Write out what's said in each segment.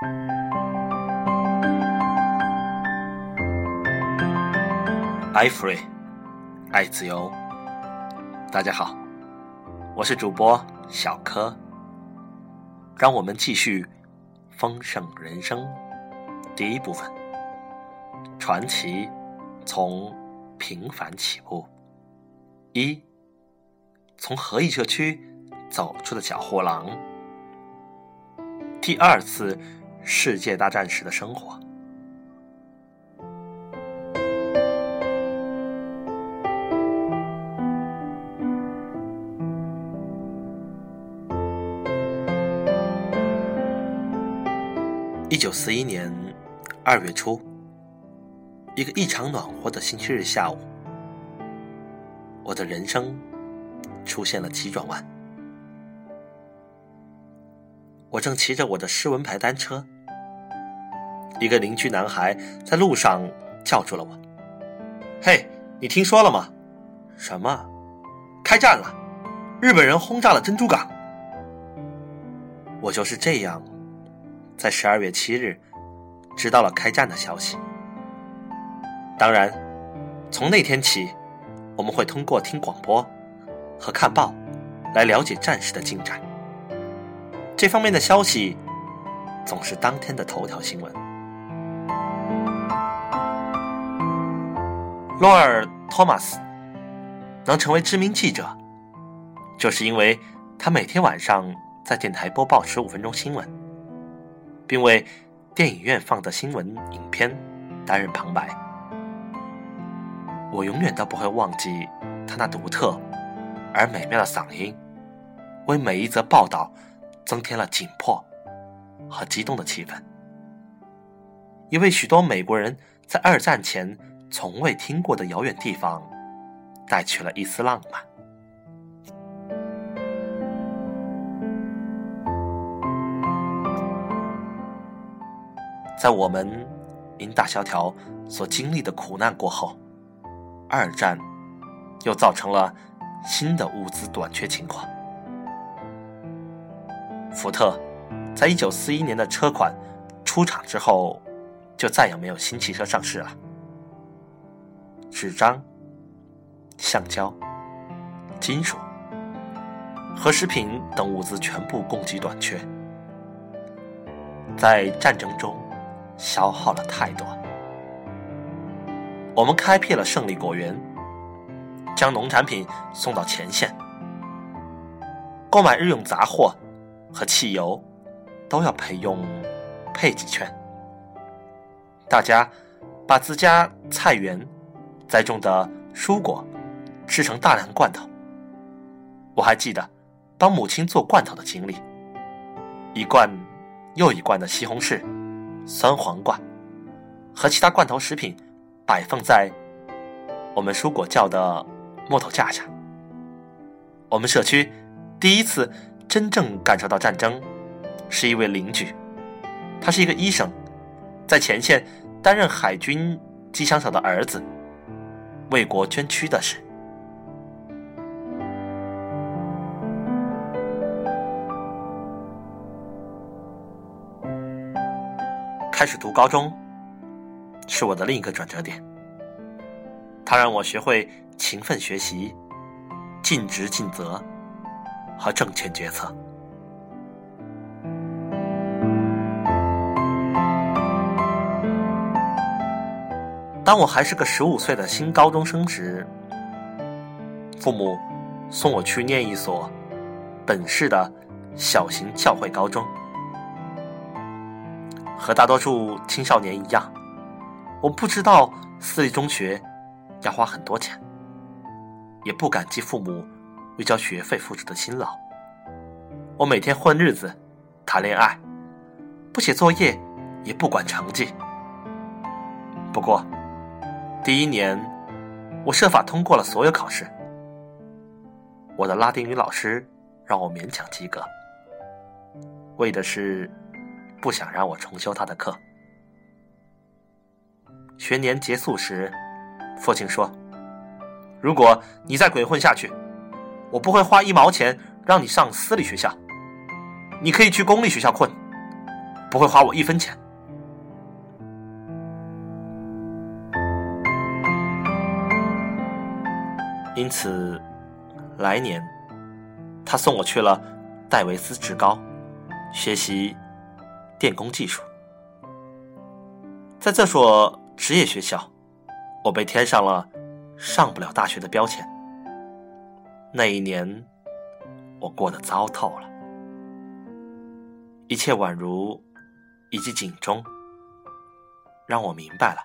爱 free，爱自由。大家好，我是主播小柯。让我们继续丰盛人生第一部分，传奇从平凡起步。一，从合益社区走出的小货郎。第二次世界大战时的生活。一九四一年二月初，一个异常暖和的星期日下午，我的人生出现了急转弯。我正骑着我的诗文牌单车，一个邻居男孩在路上叫住了我：“嘿，你听说了吗？什么？开战了！日本人轰炸了珍珠港。”我就是这样。在十二月七日，知道了开战的消息。当然，从那天起，我们会通过听广播和看报来了解战事的进展。这方面的消息总是当天的头条新闻。洛尔·托马斯能成为知名记者，就是因为他每天晚上在电台播报十五分钟新闻。并为电影院放的新闻影片担任旁白。我永远都不会忘记他那独特而美妙的嗓音，为每一则报道增添了紧迫和激动的气氛，也为许多美国人在二战前从未听过的遥远地方带去了一丝浪漫。在我们因大萧条所经历的苦难过后，二战又造成了新的物资短缺情况。福特在一九四一年的车款出厂之后，就再也没有新汽车上市了。纸张、橡胶、金属和食品等物资全部供给短缺，在战争中。消耗了太多。我们开辟了胜利果园，将农产品送到前线，购买日用杂货和汽油都要配用配给券。大家把自家菜园栽种的蔬果制成大量罐头。我还记得帮母亲做罐头的经历，一罐又一罐的西红柿。酸黄瓜和其他罐头食品摆放在我们蔬果窖的木头架上。我们社区第一次真正感受到战争，是一位邻居，他是一个医生，在前线担任海军机枪手的儿子，为国捐躯的事。开始读高中，是我的另一个转折点。它让我学会勤奋学习、尽职尽责和正确决策。当我还是个十五岁的新高中生时，父母送我去念一所本市的小型教会高中。和大多数青少年一样，我不知道私立中学要花很多钱，也不感激父母为交学费付出的辛劳。我每天混日子、谈恋爱，不写作业，也不管成绩。不过，第一年我设法通过了所有考试。我的拉丁语老师让我勉强及格，为的是。不想让我重修他的课。学年结束时，父亲说：“如果你再鬼混下去，我不会花一毛钱让你上私立学校，你可以去公立学校混。不会花我一分钱。因此，来年他送我去了戴维斯职高学习电工技术。在这所职业学校，我被贴上了上不了大学的标签。那一年，我过得糟透了，一切宛如一记警钟，让我明白了，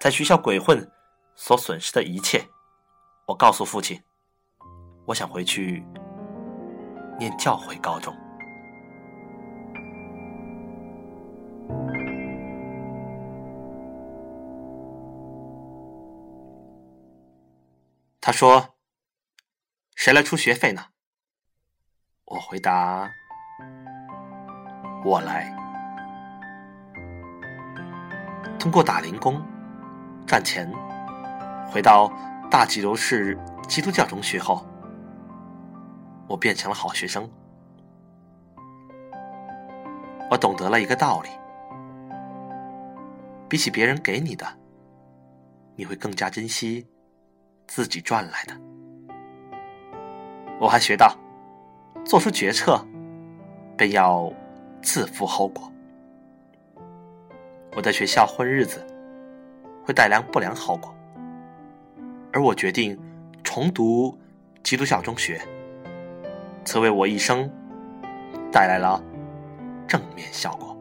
在学校鬼混所损失的一切。我告诉父亲，我想回去念教会高中。他说：“谁来出学费呢？”我回答：“我来。”通过打零工赚钱，回到。大吉楼市基督教中学后，我变成了好学生。我懂得了一个道理：比起别人给你的，你会更加珍惜自己赚来的。我还学到，做出决策便要自负后果。我在学校混日子，会带来不良后果。而我决定重读基督教中学，此为我一生带来了正面效果。